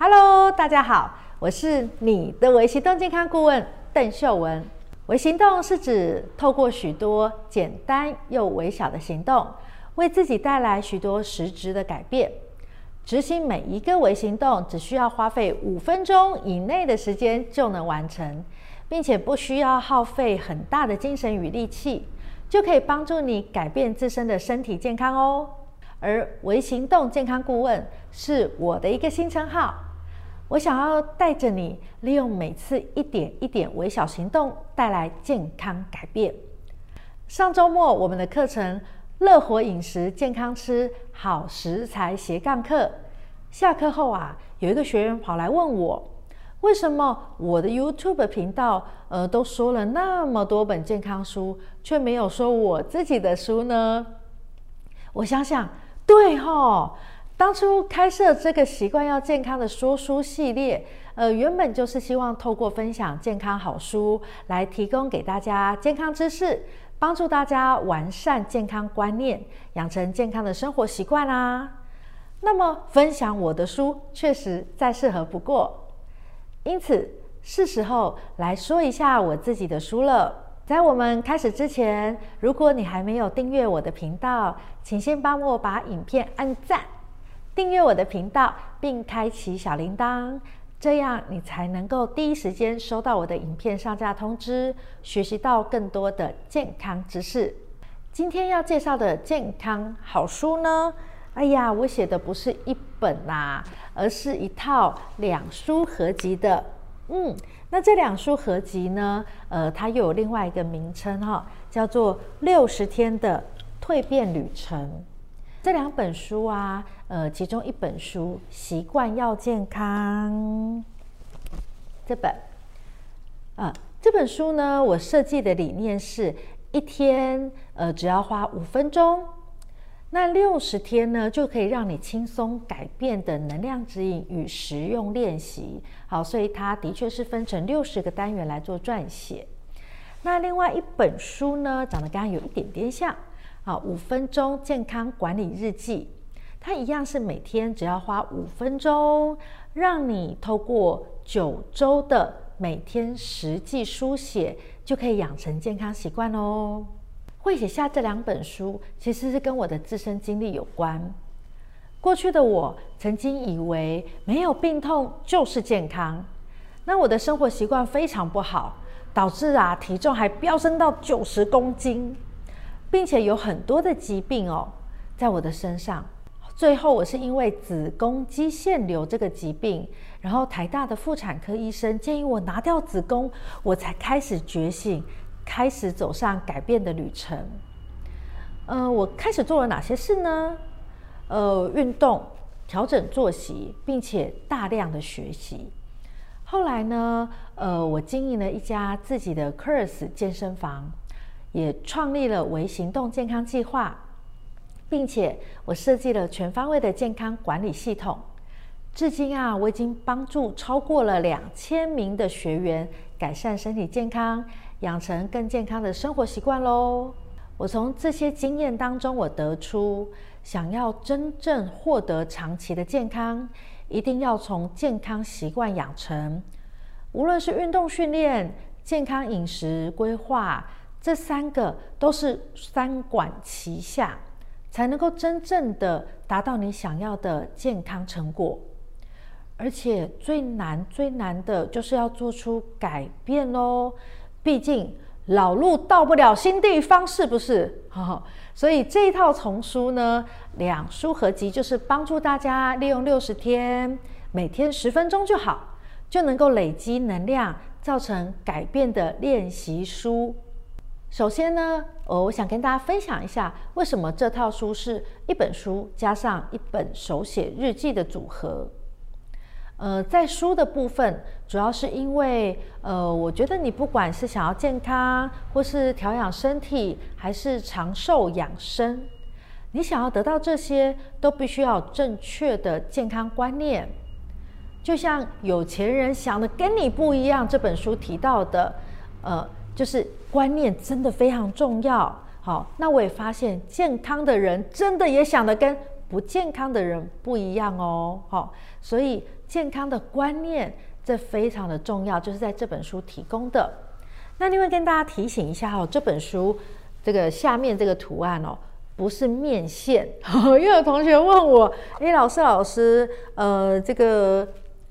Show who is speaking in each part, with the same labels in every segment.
Speaker 1: Hello，大家好，我是你的微行动健康顾问邓秀文。微行动是指透过许多简单又微小的行动，为自己带来许多实质的改变。执行每一个微行动，只需要花费五分钟以内的时间就能完成，并且不需要耗费很大的精神与力气，就可以帮助你改变自身的身体健康哦。而微行动健康顾问是我的一个新称号。我想要带着你，利用每次一点一点微小行动，带来健康改变。上周末我们的课程“乐活饮食健康吃好食材斜杠课”下课后啊，有一个学员跑来问我，为什么我的 YouTube 频道呃都说了那么多本健康书，却没有说我自己的书呢？我想想，对吼。当初开设这个习惯要健康的说书系列，呃，原本就是希望透过分享健康好书，来提供给大家健康知识，帮助大家完善健康观念，养成健康的生活习惯啦。那么，分享我的书确实再适合不过，因此是时候来说一下我自己的书了。在我们开始之前，如果你还没有订阅我的频道，请先帮我把影片按赞。订阅我的频道，并开启小铃铛，这样你才能够第一时间收到我的影片上架通知，学习到更多的健康知识。今天要介绍的健康好书呢，哎呀，我写的不是一本啦、啊，而是一套两书合集的。嗯，那这两书合集呢，呃，它又有另外一个名称哈、叫做《六十天的蜕变旅程》。这两本书啊，呃，其中一本书《习惯要健康》这本，呃，这本书呢，我设计的理念是一天，呃，只要花五分钟，那六十天呢，就可以让你轻松改变的能量指引与实用练习。好，所以它的确是分成六十个单元来做撰写。那另外一本书呢，长得刚刚有一点点像。好，五分钟健康管理日记，它一样是每天只要花五分钟，让你透过九周的每天实际书写，就可以养成健康习惯哦。会写下这两本书，其实是跟我的自身经历有关。过去的我曾经以为没有病痛就是健康，那我的生活习惯非常不好，导致啊体重还飙升到九十公斤。并且有很多的疾病哦，在我的身上。最后，我是因为子宫肌腺瘤这个疾病，然后台大的妇产科医生建议我拿掉子宫，我才开始觉醒，开始走上改变的旅程。呃，我开始做了哪些事呢？呃，运动，调整作息，并且大量的学习。后来呢，呃，我经营了一家自己的 Curves 健身房。也创立了微行动健康计划，并且我设计了全方位的健康管理系统。至今啊，我已经帮助超过了两千名的学员改善身体健康，养成更健康的生活习惯喽。我从这些经验当中，我得出，想要真正获得长期的健康，一定要从健康习惯养成，无论是运动训练、健康饮食规划。这三个都是三管齐下，才能够真正的达到你想要的健康成果。而且最难最难的就是要做出改变喽，毕竟老路到不了新地方，是不是？所以这一套丛书呢，两书合集就是帮助大家利用六十天，每天十分钟就好，就能够累积能量，造成改变的练习书。首先呢，我想跟大家分享一下，为什么这套书是一本书加上一本手写日记的组合。呃，在书的部分，主要是因为，呃，我觉得你不管是想要健康，或是调养身体，还是长寿养生，你想要得到这些，都必须要正确的健康观念。就像有钱人想的跟你不一样，这本书提到的，呃。就是观念真的非常重要。好，那我也发现健康的人真的也想得跟不健康的人不一样哦。好，所以健康的观念，这非常的重要，就是在这本书提供的。那另外跟大家提醒一下哦，这本书这个下面这个图案哦，不是面线。因为有同学问我，诶，老师老师，呃，这个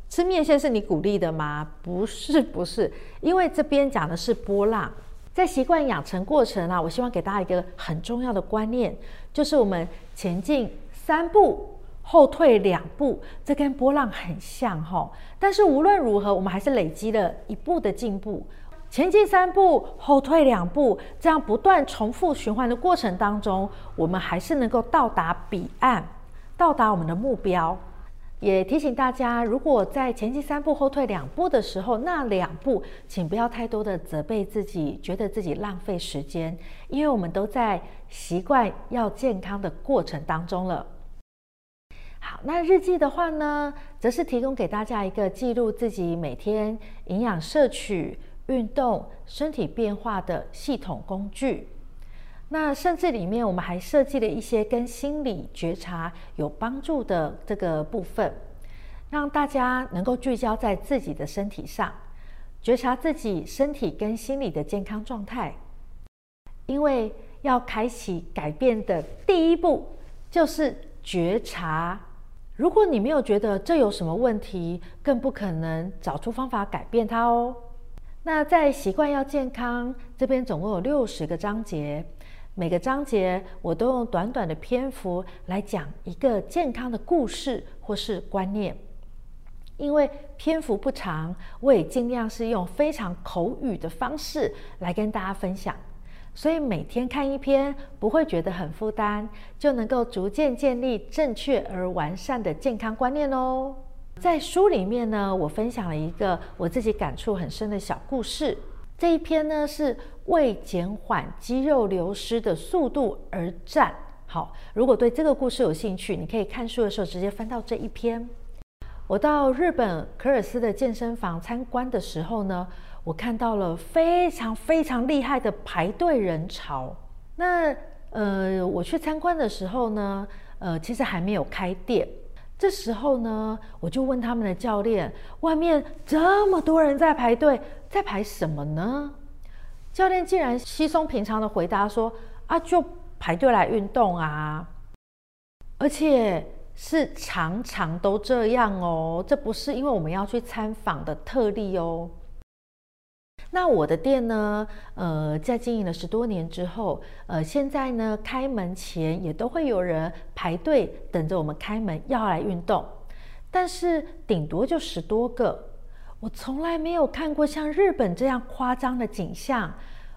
Speaker 1: 吃面线是你鼓励的吗？不是，不是，因为这边讲的是波浪。在习惯养成过程啊，我希望给大家一个很重要的观念，就是我们前进三步，后退两步，这跟波浪很像哈。但是无论如何，我们还是累积了一步的进步。前进三步，后退两步，这样不断重复循环的过程当中，我们还是能够到达彼岸，到达我们的目标。也提醒大家，如果在前进三步后退两步的时候，那两步请不要太多的责备自己，觉得自己浪费时间，因为我们都在习惯要健康的过程当中了。好，那日记的话呢，则是提供给大家一个记录自己每天营养摄取、运动、身体变化的系统工具。那甚至里面，我们还设计了一些跟心理觉察有帮助的这个部分，让大家能够聚焦在自己的身体上，觉察自己身体跟心理的健康状态。因为要开启改变的第一步就是觉察。如果你没有觉得这有什么问题，更不可能找出方法改变它哦。那在习惯要健康这边，总共有六十个章节。每个章节我都用短短的篇幅来讲一个健康的故事或是观念，因为篇幅不长，我也尽量是用非常口语的方式来跟大家分享，所以每天看一篇不会觉得很负担，就能够逐渐建立正确而完善的健康观念哦。在书里面呢，我分享了一个我自己感触很深的小故事。这一篇呢，是为减缓肌肉流失的速度而战。好，如果对这个故事有兴趣，你可以看书的时候直接翻到这一篇。我到日本可尔斯的健身房参观的时候呢，我看到了非常非常厉害的排队人潮。那呃，我去参观的时候呢，呃，其实还没有开店。这时候呢，我就问他们的教练：“外面这么多人在排队，在排什么呢？”教练竟然稀松平常的回答说：“啊，就排队来运动啊，而且是常常都这样哦，这不是因为我们要去参访的特例哦。”那我的店呢，呃，在经营了十多年之后，呃，现在呢，开门前也都会有人排队等着我们开门要来运动，但是顶多就十多个，我从来没有看过像日本这样夸张的景象，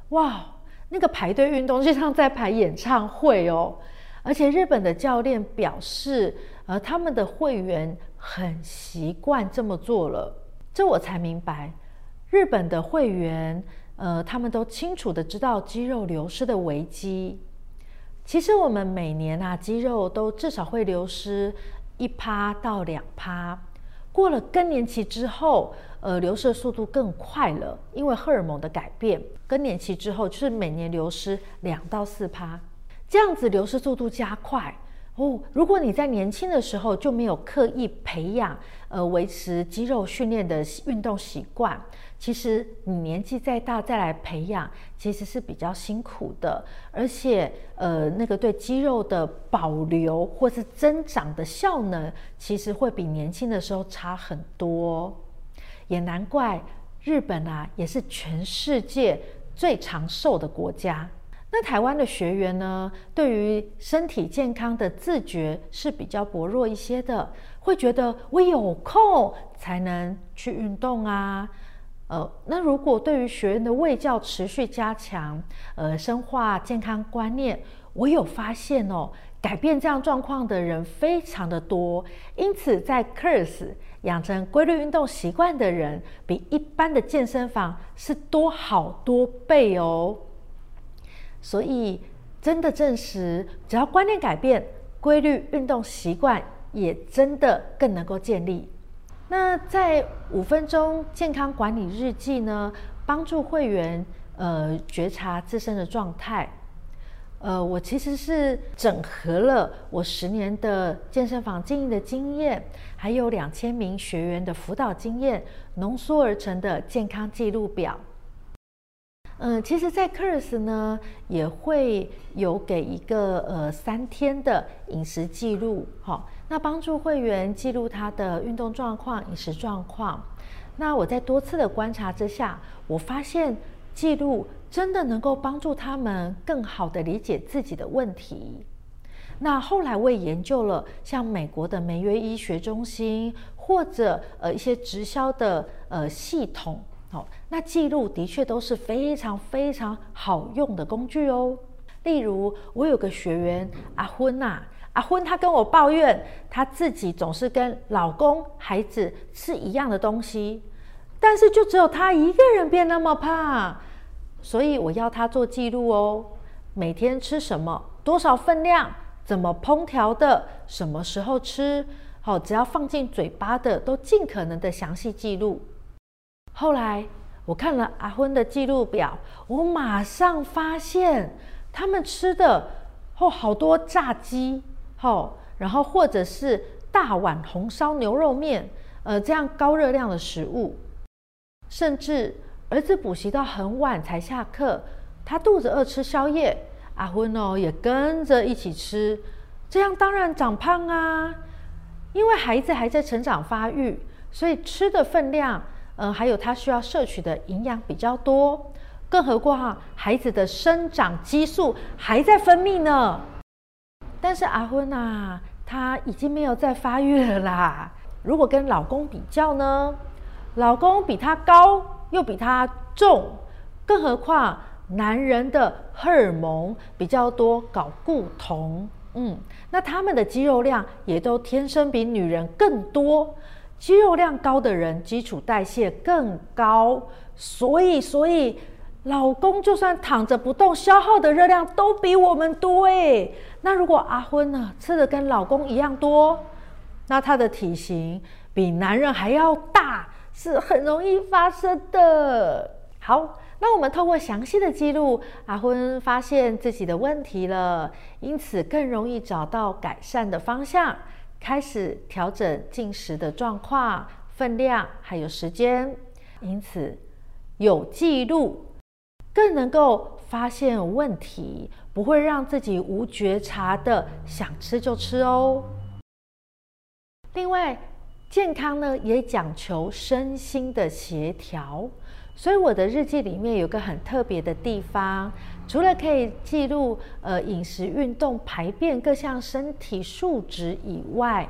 Speaker 1: 哇，那个排队运动就像在排演唱会哦，而且日本的教练表示，呃，他们的会员很习惯这么做了，这我才明白。日本的会员，呃，他们都清楚的知道肌肉流失的危机。其实我们每年啊，肌肉都至少会流失一趴到两趴。过了更年期之后，呃，流失的速度更快了，因为荷尔蒙的改变。更年期之后，就是每年流失两到四趴，这样子流失速度加快。哦，如果你在年轻的时候就没有刻意培养，呃，维持肌肉训练的运动习惯，其实你年纪再大再来培养，其实是比较辛苦的，而且，呃，那个对肌肉的保留或是增长的效能，其实会比年轻的时候差很多。也难怪日本啊，也是全世界最长寿的国家。那台湾的学员呢，对于身体健康的自觉是比较薄弱一些的，会觉得我有空才能去运动啊。呃，那如果对于学员的卫教持续加强，呃，深化健康观念，我有发现哦，改变这样状况的人非常的多。因此，在 KIRS 养成规律运动习惯的人，比一般的健身房是多好多倍哦。所以，真的证实，只要观念改变，规律运动习惯也真的更能够建立。那在五分钟健康管理日记呢，帮助会员呃觉察自身的状态。呃，我其实是整合了我十年的健身房经营的经验，还有两千名学员的辅导经验，浓缩而成的健康记录表。嗯，其实，在 Curves 呢，也会有给一个呃三天的饮食记录，好，那帮助会员记录他的运动状况、饮食状况。那我在多次的观察之下，我发现记录真的能够帮助他们更好的理解自己的问题。那后来我也研究了像美国的梅约医学中心，或者呃一些直销的呃系统。好，那记录的确都是非常非常好用的工具哦。例如，我有个学员阿昏呐、阿昏他跟我抱怨，他自己总是跟老公、孩子吃一样的东西，但是就只有他一个人变那么胖，所以我要他做记录哦，每天吃什么，多少分量，怎么烹调的，什么时候吃，好，只要放进嘴巴的，都尽可能的详细记录。后来我看了阿昏的记录表，我马上发现他们吃的哦好多炸鸡，哦，然后或者是大碗红烧牛肉面，呃，这样高热量的食物，甚至儿子补习到很晚才下课，他肚子饿吃宵夜，阿昏哦也跟着一起吃，这样当然长胖啊，因为孩子还在成长发育，所以吃的分量。嗯，还有他需要摄取的营养比较多，更何况孩子的生长激素还在分泌呢。但是阿昏呐，他已经没有在发育了啦。如果跟老公比较呢，老公比他高又比他重，更何况男人的荷尔蒙比较多，睾固酮，嗯，那他们的肌肉量也都天生比女人更多。肌肉量高的人，基础代谢更高，所以，所以老公就算躺着不动，消耗的热量都比我们多诶。那如果阿昏呢，吃的跟老公一样多，那他的体型比男人还要大，是很容易发生的。好，那我们透过详细的记录，阿昏发现自己的问题了，因此更容易找到改善的方向。开始调整进食的状况、分量还有时间，因此有记录更能够发现问题，不会让自己无觉察的想吃就吃哦。另外，健康呢也讲求身心的协调。所以我的日记里面有个很特别的地方，除了可以记录呃饮食、运动、排便各项身体数值以外，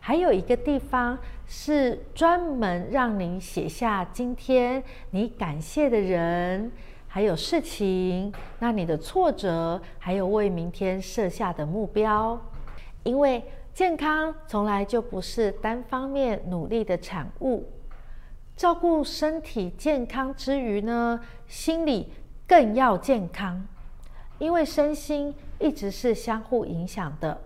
Speaker 1: 还有一个地方是专门让您写下今天你感谢的人，还有事情，那你的挫折，还有为明天设下的目标。因为健康从来就不是单方面努力的产物。照顾身体健康之余呢，心理更要健康，因为身心一直是相互影响的。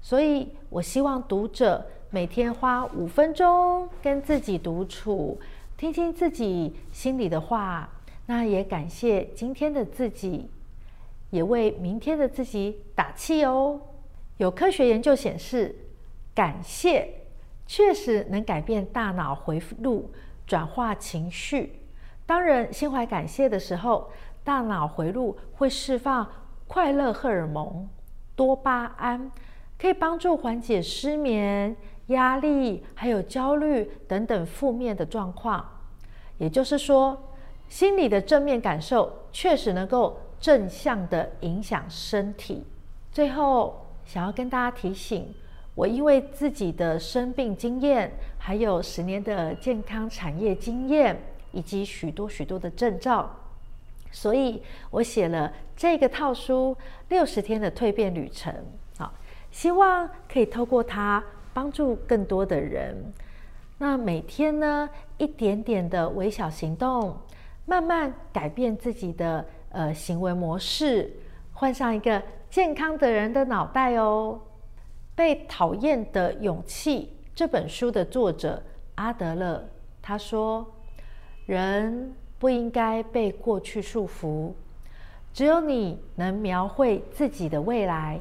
Speaker 1: 所以我希望读者每天花五分钟跟自己独处，听听自己心里的话。那也感谢今天的自己，也为明天的自己打气哦。有科学研究显示，感谢。确实能改变大脑回路，转化情绪。当人心怀感谢的时候，大脑回路会释放快乐荷尔蒙多巴胺，可以帮助缓解失眠、压力还有焦虑等等负面的状况。也就是说，心理的正面感受确实能够正向的影响身体。最后，想要跟大家提醒。我因为自己的生病经验，还有十年的健康产业经验，以及许多许多的证照，所以我写了这个套书《六十天的蜕变旅程》。好，希望可以透过它帮助更多的人。那每天呢，一点点的微小行动，慢慢改变自己的呃行为模式，换上一个健康的人的脑袋哦。被讨厌的勇气这本书的作者阿德勒他说：“人不应该被过去束缚，只有你能描绘自己的未来。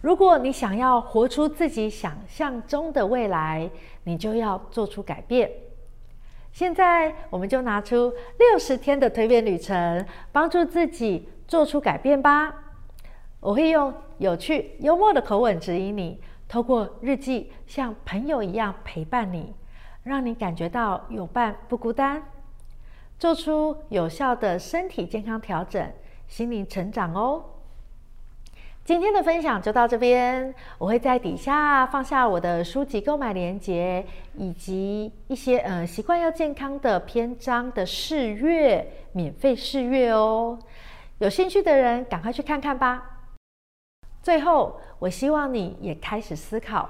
Speaker 1: 如果你想要活出自己想象中的未来，你就要做出改变。现在，我们就拿出六十天的蜕变旅程，帮助自己做出改变吧。我会用有趣、幽默的口吻指引你，透过日记像朋友一样陪伴你，让你感觉到有伴不孤单，做出有效的身体健康调整、心灵成长哦。今天的分享就到这边，我会在底下放下我的书籍购买链接，以及一些呃习惯要健康的篇章的试阅，免费试阅哦。有兴趣的人赶快去看看吧。最后，我希望你也开始思考，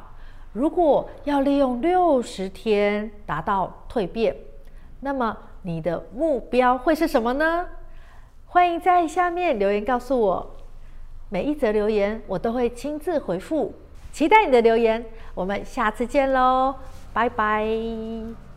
Speaker 1: 如果要利用六十天达到蜕变，那么你的目标会是什么呢？欢迎在下面留言告诉我。每一则留言我都会亲自回复，期待你的留言。我们下次见喽，拜拜。